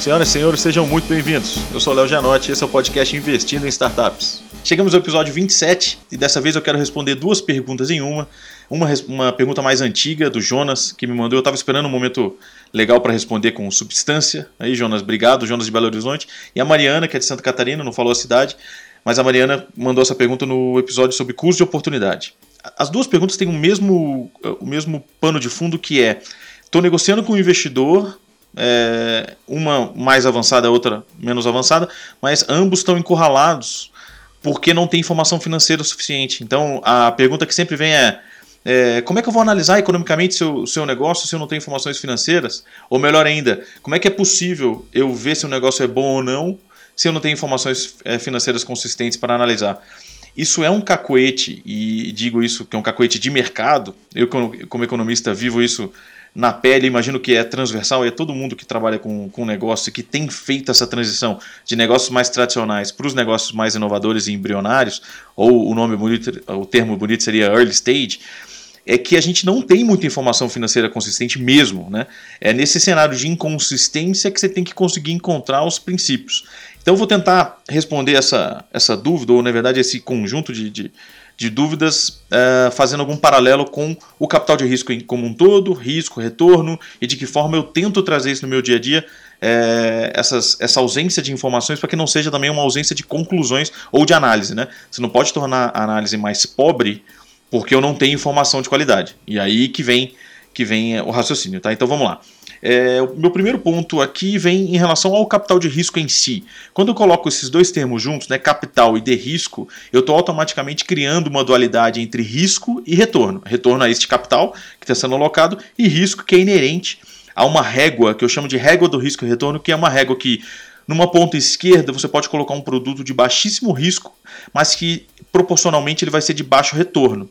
Senhoras e senhores, sejam muito bem-vindos. Eu sou Léo Janotti e esse é o podcast Investindo em Startups. Chegamos ao episódio 27 e dessa vez eu quero responder duas perguntas em uma. Uma, uma pergunta mais antiga do Jonas, que me mandou. Eu estava esperando um momento legal para responder com substância. Aí, Jonas, obrigado. Jonas de Belo Horizonte. E a Mariana, que é de Santa Catarina, não falou a cidade, mas a Mariana mandou essa pergunta no episódio sobre custo de oportunidade. As duas perguntas têm o mesmo, o mesmo pano de fundo que é: estou negociando com um investidor é, uma mais avançada, a outra menos avançada, mas ambos estão encurralados porque não tem informação financeira suficiente. Então a pergunta que sempre vem é, é como é que eu vou analisar economicamente seu, seu negócio se eu não tenho informações financeiras? Ou melhor ainda, como é que é possível eu ver se o negócio é bom ou não se eu não tenho informações é, financeiras consistentes para analisar? Isso é um cacoete, e digo isso que é um cacoete de mercado. Eu, como economista, vivo isso na pele, imagino que é transversal, é todo mundo que trabalha com, com negócio que tem feito essa transição de negócios mais tradicionais para os negócios mais inovadores e embrionários, ou o nome bonito, o termo bonito seria early stage, é que a gente não tem muita informação financeira consistente mesmo. Né? É nesse cenário de inconsistência que você tem que conseguir encontrar os princípios. Então eu vou tentar responder essa, essa dúvida, ou na verdade esse conjunto de, de de dúvidas, uh, fazendo algum paralelo com o capital de risco como um todo, risco, retorno, e de que forma eu tento trazer isso no meu dia a dia, é, essas, essa ausência de informações para que não seja também uma ausência de conclusões ou de análise. Né? Você não pode tornar a análise mais pobre porque eu não tenho informação de qualidade. E aí que vem, que vem o raciocínio. Tá? Então vamos lá. É, o meu primeiro ponto aqui vem em relação ao capital de risco em si. Quando eu coloco esses dois termos juntos, né, capital e de risco, eu estou automaticamente criando uma dualidade entre risco e retorno. Retorno a este capital que está sendo alocado e risco que é inerente a uma régua que eu chamo de régua do risco e retorno, que é uma régua que numa ponta esquerda você pode colocar um produto de baixíssimo risco, mas que proporcionalmente ele vai ser de baixo retorno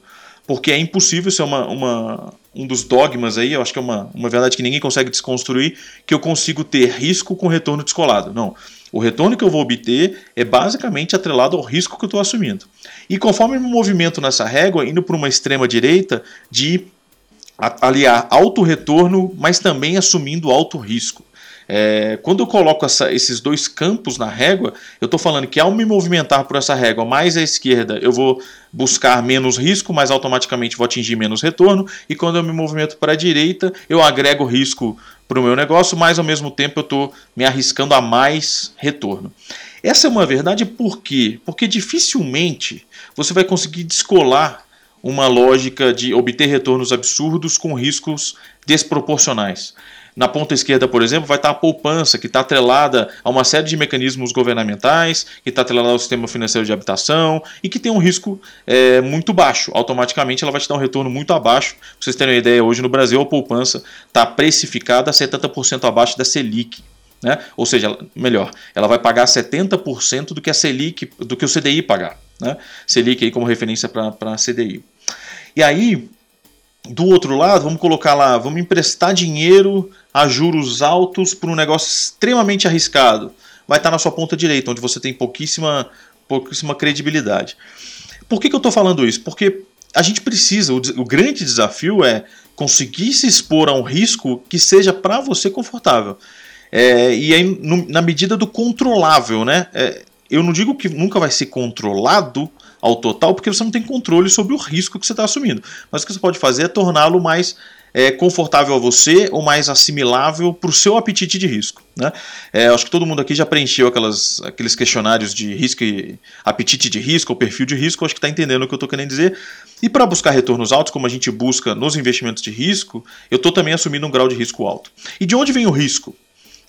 porque é impossível ser uma, uma, um dos dogmas aí, eu acho que é uma, uma verdade que ninguém consegue desconstruir, que eu consigo ter risco com retorno descolado. Não. O retorno que eu vou obter é basicamente atrelado ao risco que eu estou assumindo. E conforme me movimento nessa régua, indo para uma extrema direita de aliar alto retorno, mas também assumindo alto risco. É, quando eu coloco essa, esses dois campos na régua, eu estou falando que ao me movimentar por essa régua mais à esquerda, eu vou buscar menos risco, mas automaticamente vou atingir menos retorno. E quando eu me movimento para a direita, eu agrego risco para o meu negócio, mas ao mesmo tempo eu estou me arriscando a mais retorno. Essa é uma verdade por quê? Porque dificilmente você vai conseguir descolar uma lógica de obter retornos absurdos com riscos desproporcionais. Na ponta esquerda, por exemplo, vai estar a poupança, que está atrelada a uma série de mecanismos governamentais, que está atrelada ao sistema financeiro de habitação e que tem um risco é, muito baixo. Automaticamente ela vai te dar um retorno muito abaixo. Para vocês terem uma ideia, hoje no Brasil a poupança está precificada a 70% abaixo da Selic. Né? Ou seja, melhor, ela vai pagar 70% do que a Selic, do que o CDI pagar. Né? Selic aí como referência para a CDI. E aí, do outro lado, vamos colocar lá, vamos emprestar dinheiro a juros altos para um negócio extremamente arriscado. Vai estar na sua ponta direita, onde você tem pouquíssima, pouquíssima credibilidade. Por que, que eu estou falando isso? Porque a gente precisa, o, o, grande desafio é conseguir se expor a um risco que seja para você confortável. É, e aí, no, na medida do controlável, né? É, eu não digo que nunca vai ser controlado, ao total, porque você não tem controle sobre o risco que você está assumindo. Mas o que você pode fazer é torná-lo mais é, confortável a você ou mais assimilável para o seu apetite de risco. Né? É, acho que todo mundo aqui já preencheu aquelas, aqueles questionários de risco e apetite de risco ou perfil de risco, acho que está entendendo o que eu estou querendo dizer. E para buscar retornos altos, como a gente busca nos investimentos de risco, eu estou também assumindo um grau de risco alto. E de onde vem o risco?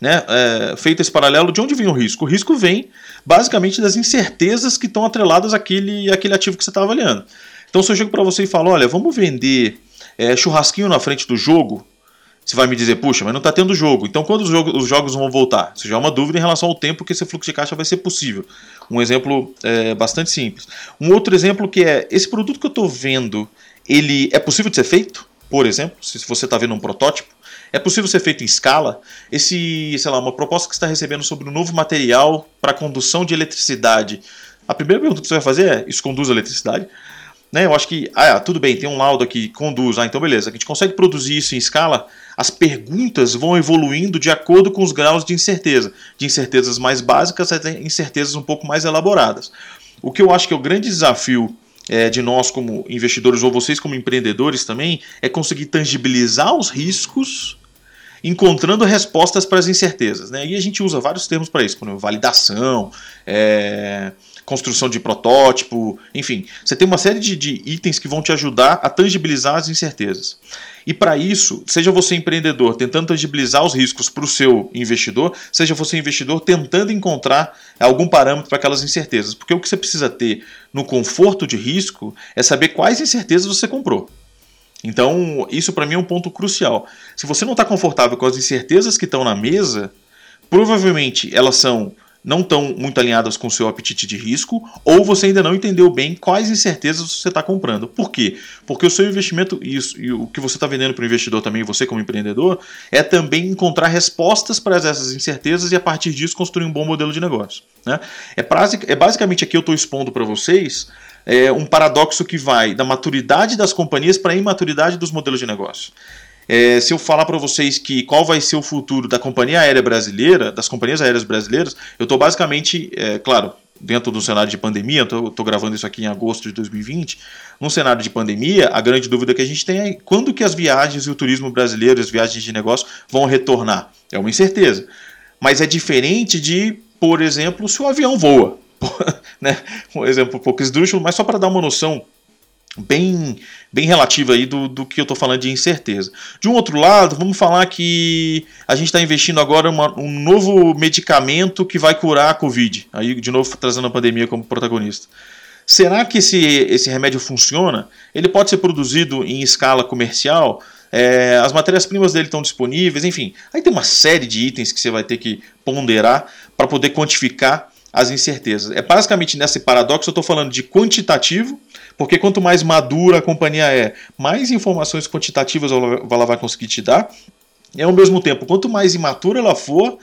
Né, é, feito esse paralelo, de onde vem o risco? O risco vem basicamente das incertezas que estão atreladas àquele, àquele ativo que você está avaliando. Então, se eu chego para você e falo, olha, vamos vender é, churrasquinho na frente do jogo, você vai me dizer, puxa, mas não está tendo jogo. Então, quando os, jogo, os, jogos vão voltar? Isso já é uma dúvida em relação ao tempo que esse fluxo de caixa vai ser possível. Um exemplo é, bastante simples. Um outro exemplo que é, esse produto que eu estou vendo, ele é possível de ser feito? Por exemplo, se você está vendo um protótipo, é possível ser feito em escala? Esse, sei lá, uma proposta que você está recebendo sobre um novo material para condução de eletricidade. A primeira pergunta que você vai fazer é: isso conduz a eletricidade? Né, eu acho que, ah, tudo bem, tem um laudo aqui que conduz, ah, então beleza, a gente consegue produzir isso em escala, as perguntas vão evoluindo de acordo com os graus de incerteza, de incertezas mais básicas até incertezas um pouco mais elaboradas. O que eu acho que é o grande desafio é, de nós como investidores ou vocês como empreendedores também é conseguir tangibilizar os riscos encontrando respostas para as incertezas. Né? E a gente usa vários termos para isso, como validação, é, construção de protótipo, enfim. Você tem uma série de, de itens que vão te ajudar a tangibilizar as incertezas. E para isso, seja você empreendedor tentando tangibilizar os riscos para o seu investidor, seja você investidor tentando encontrar algum parâmetro para aquelas incertezas. Porque o que você precisa ter no conforto de risco é saber quais incertezas você comprou. Então, isso para mim é um ponto crucial. Se você não está confortável com as incertezas que estão na mesa, provavelmente elas são não estão muito alinhadas com o seu apetite de risco, ou você ainda não entendeu bem quais incertezas você está comprando. Por quê? Porque o seu investimento, isso, e o que você está vendendo para o investidor também, você como empreendedor, é também encontrar respostas para essas incertezas e a partir disso construir um bom modelo de negócio. Né? É, é basicamente aqui eu estou expondo para vocês é, um paradoxo que vai da maturidade das companhias para a imaturidade dos modelos de negócio. É, se eu falar para vocês que qual vai ser o futuro da companhia aérea brasileira, das companhias aéreas brasileiras, eu estou basicamente, é, claro, dentro do cenário de pandemia, estou gravando isso aqui em agosto de 2020, num cenário de pandemia, a grande dúvida que a gente tem é quando que as viagens e o turismo brasileiro, as viagens de negócio vão retornar. É uma incerteza. Mas é diferente de, por exemplo, se o avião voa. né? Um exemplo um pouco esdrúxulo, mas só para dar uma noção bem, bem relativa aí do, do que eu estou falando de incerteza. De um outro lado, vamos falar que a gente está investindo agora uma, um novo medicamento que vai curar a Covid. Aí, de novo, trazendo a pandemia como protagonista. Será que esse, esse remédio funciona? Ele pode ser produzido em escala comercial? É, as matérias-primas dele estão disponíveis? Enfim, aí tem uma série de itens que você vai ter que ponderar para poder quantificar as incertezas. É basicamente nesse paradoxo eu estou falando de quantitativo, porque quanto mais madura a companhia é, mais informações quantitativas ela vai conseguir te dar. E ao mesmo tempo, quanto mais imatura ela for,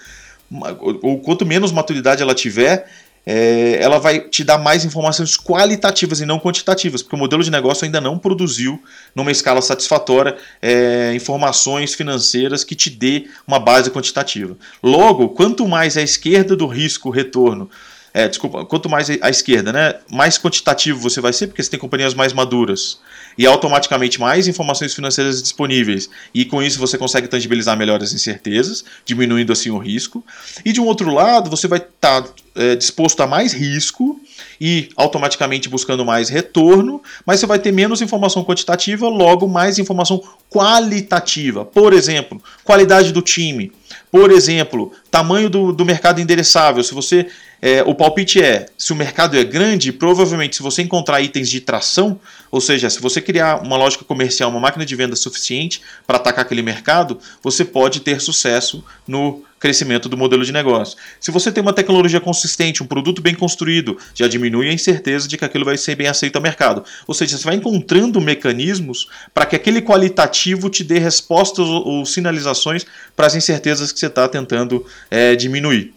ou quanto menos maturidade ela tiver, é, ela vai te dar mais informações qualitativas e não quantitativas, porque o modelo de negócio ainda não produziu, numa escala satisfatória, é, informações financeiras que te dê uma base quantitativa. Logo, quanto mais à esquerda do risco retorno é, desculpa, quanto mais à esquerda, né, mais quantitativo você vai ser, porque você tem companhias mais maduras e automaticamente mais informações financeiras disponíveis. E com isso você consegue tangibilizar melhor as incertezas, diminuindo assim o risco. E de um outro lado, você vai estar tá, é, disposto a mais risco e automaticamente buscando mais retorno, mas você vai ter menos informação quantitativa, logo mais informação qualitativa. Por exemplo, qualidade do time. Por exemplo, tamanho do, do mercado endereçável. Se você é, o palpite é: se o mercado é grande, provavelmente, se você encontrar itens de tração, ou seja, se você criar uma lógica comercial, uma máquina de venda suficiente para atacar aquele mercado, você pode ter sucesso no crescimento do modelo de negócio. Se você tem uma tecnologia consistente, um produto bem construído, já diminui a incerteza de que aquilo vai ser bem aceito ao mercado. Ou seja, você vai encontrando mecanismos para que aquele qualitativo te dê respostas ou, sinalizações para as incertezas que você está tentando é, diminuir.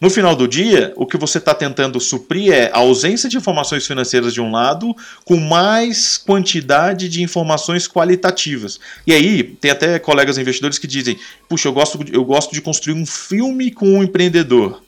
No final do dia, o que você está tentando suprir é a ausência de informações financeiras de um lado, com mais quantidade de informações qualitativas. E aí, tem até colegas investidores que dizem: puxa, eu gosto, eu gosto de construir um filme com um empreendedor.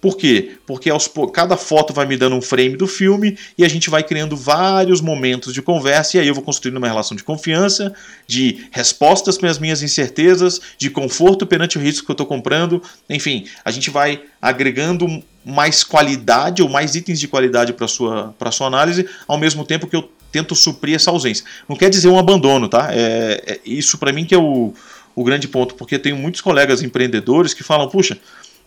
Por quê? Porque aos, cada foto vai me dando um frame do filme e a gente vai criando vários momentos de conversa e aí eu vou construindo uma relação de confiança, de respostas para as minhas incertezas, de conforto perante o risco que eu estou comprando. Enfim, a gente vai agregando mais qualidade ou mais itens de qualidade para a sua, sua análise, ao mesmo tempo que eu tento suprir essa ausência. Não quer dizer um abandono, tá? É, é isso para mim que é o, o grande ponto, porque tenho muitos colegas empreendedores que falam, puxa,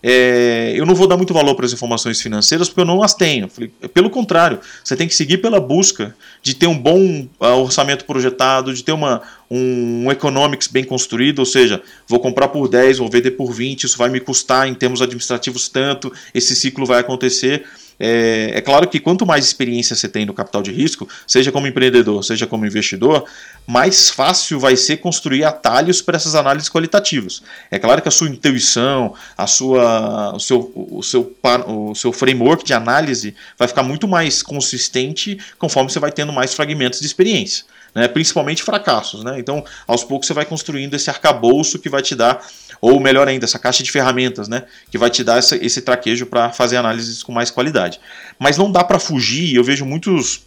é, eu não vou dar muito valor para as informações financeiras porque eu não as tenho. Pelo contrário, você tem que seguir pela busca de ter um bom uh, orçamento projetado, de ter uma, um, um economics bem construído, ou seja, vou comprar por 10, vou vender por 20, isso vai me custar em termos administrativos tanto, esse ciclo vai acontecer. É, é, claro que quanto mais experiência você tem no capital de risco, seja como empreendedor, seja como investidor, mais fácil vai ser construir atalhos para essas análises qualitativas. É claro que a sua intuição, a sua, o, seu, o, seu, o seu framework de análise vai ficar muito mais consistente conforme você vai tendo mais fragmentos de experiência. Né, principalmente fracassos. Né? Então, aos poucos, você vai construindo esse arcabouço que vai te dar ou melhor ainda, essa caixa de ferramentas, né, que vai te dar essa, esse traquejo para fazer análises com mais qualidade. Mas não dá para fugir, eu vejo muitos,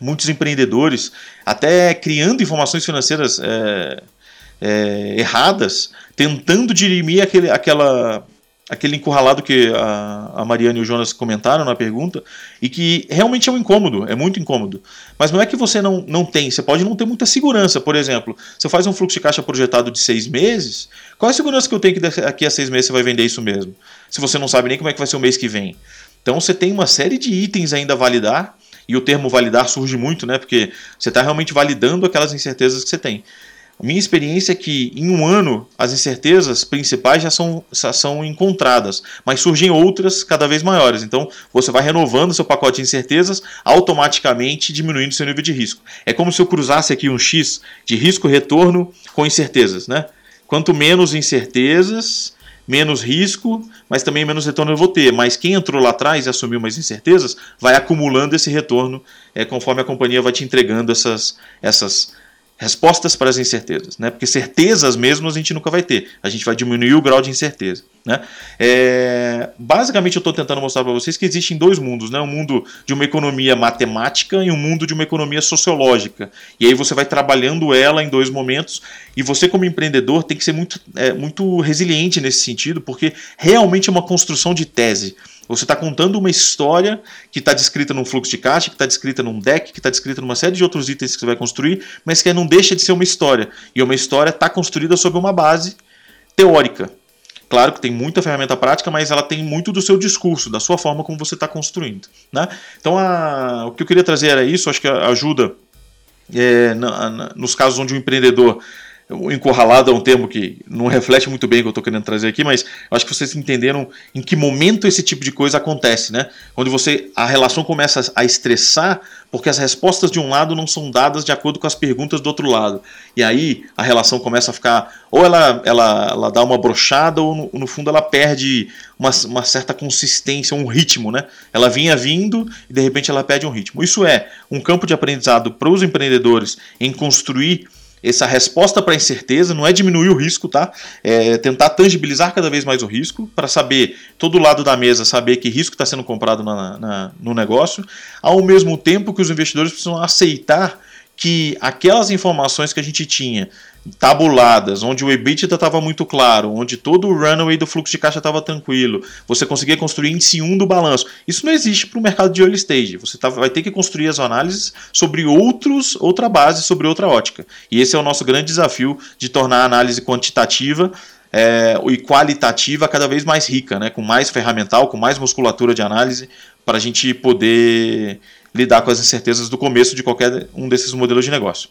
muitos empreendedores até criando informações financeiras é, é, erradas, tentando dirimir aquele, aquela aquele encurralado que a, a Mariana e o Jonas comentaram na pergunta, e que realmente é um incômodo, é muito incômodo. Mas não é que você não, não tem, você pode não ter muita segurança. Por exemplo, você faz um fluxo de caixa projetado de seis meses, qual é a segurança que eu tenho que daqui a seis meses você vai vender isso mesmo? Se você não sabe nem como é que vai ser o mês que vem. Então você tem uma série de itens ainda a validar, e o termo validar surge muito, né? Porque você está realmente validando aquelas incertezas que você tem. Minha experiência é que em um ano as incertezas principais já são, já são encontradas, mas surgem outras cada vez maiores. Então você vai renovando seu pacote de incertezas, automaticamente diminuindo seu nível de risco. É como se eu cruzasse aqui um X de risco-retorno com incertezas. Né? Quanto menos incertezas, menos risco, mas também menos retorno eu vou ter. Mas quem entrou lá atrás e assumiu mais incertezas vai acumulando esse retorno é, conforme a companhia vai te entregando essas, essas respostas para as incertezas, né? Porque certezas mesmo a gente nunca vai ter. A gente vai diminuir o grau de incerteza, né? É, basicamente eu estou tentando mostrar para vocês que existem dois mundos, né? Um mundo de uma economia matemática e um mundo de uma economia sociológica. E aí você vai trabalhando ela em dois momentos. E você como empreendedor tem que ser muito, é, muito resiliente nesse sentido, porque realmente é uma construção de tese. Você está contando uma história que está descrita num fluxo de caixa, que está descrita num deck, que está descrita numa série de outros itens que você vai construir, mas que não deixa de ser uma história. E uma história está construída sobre uma base teórica. Claro que tem muita ferramenta prática, mas ela tem muito do seu discurso, da sua forma como você está construindo. Né? Então, a, o que eu queria trazer era isso, acho que ajuda é, na, na, nos casos onde o empreendedor encurralado é um termo que não reflete muito bem o que eu estou querendo trazer aqui, mas acho que vocês entenderam em que momento esse tipo de coisa acontece, né? Quando você a relação começa a estressar porque as respostas de um lado não são dadas de acordo com as perguntas do outro lado. E aí a relação começa a ficar ou ela, ela, ela dá uma brochada ou no, no fundo ela perde uma, uma certa consistência, um ritmo, né? Ela vinha vindo e de repente ela perde um ritmo. Isso é um campo de aprendizado para os empreendedores em construir essa resposta para a incerteza não é diminuir o risco, tá? É tentar tangibilizar cada vez mais o risco para saber todo lado da mesa, saber que risco está sendo comprado na, na, no negócio, ao mesmo tempo que os investidores precisam aceitar que aquelas informações que a gente tinha tabuladas, onde o EBITDA estava muito claro, onde todo o runway do fluxo de caixa estava tranquilo, você conseguia construir índice 1 do balanço. Isso não existe para o mercado de early stage. Você tá, vai ter que construir as análises sobre outros, outra base, sobre outra ótica. E esse é o nosso grande desafio de tornar a análise quantitativa é, e qualitativa cada vez mais rica, né? com mais ferramental, com mais musculatura de análise, para a gente poder lidar com as incertezas do começo de qualquer um desses modelos de negócio.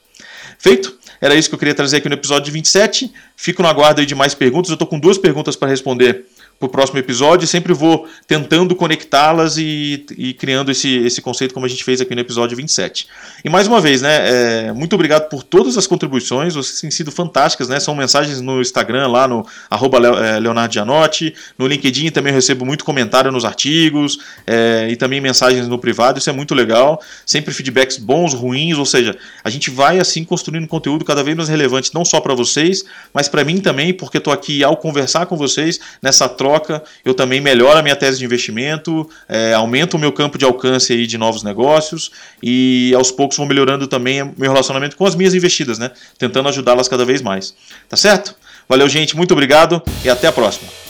Feito? Era isso que eu queria trazer aqui no episódio 27. Fico no aguardo de mais perguntas. Eu estou com duas perguntas para responder para o próximo episódio. Sempre vou tentando conectá-las e, e, criando esse, esse conceito como a gente fez aqui no episódio 27. E mais uma vez, né, é, muito obrigado por todas as contribuições, vocês têm sido fantásticas, né? São mensagens no Instagram, lá no arroba é, Leonardo Gianotti, no LinkedIn também recebo muito comentário nos artigos é, e também mensagens no privado, isso é muito legal. Sempre feedbacks bons, ruins, ou seja, a gente vai assim construindo conteúdo cada vez mais relevante, não só para vocês, mas para mim também, porque estou aqui ao conversar com vocês nessa troca troca, eu também melhoro a minha tese de investimento, é, aumento o meu campo de alcance aí de novos negócios e aos poucos vou melhorando também meu relacionamento com as minhas investidas, né? Tentando ajudá-las cada vez mais. Tá certo? Valeu, gente, muito obrigado e até a próxima.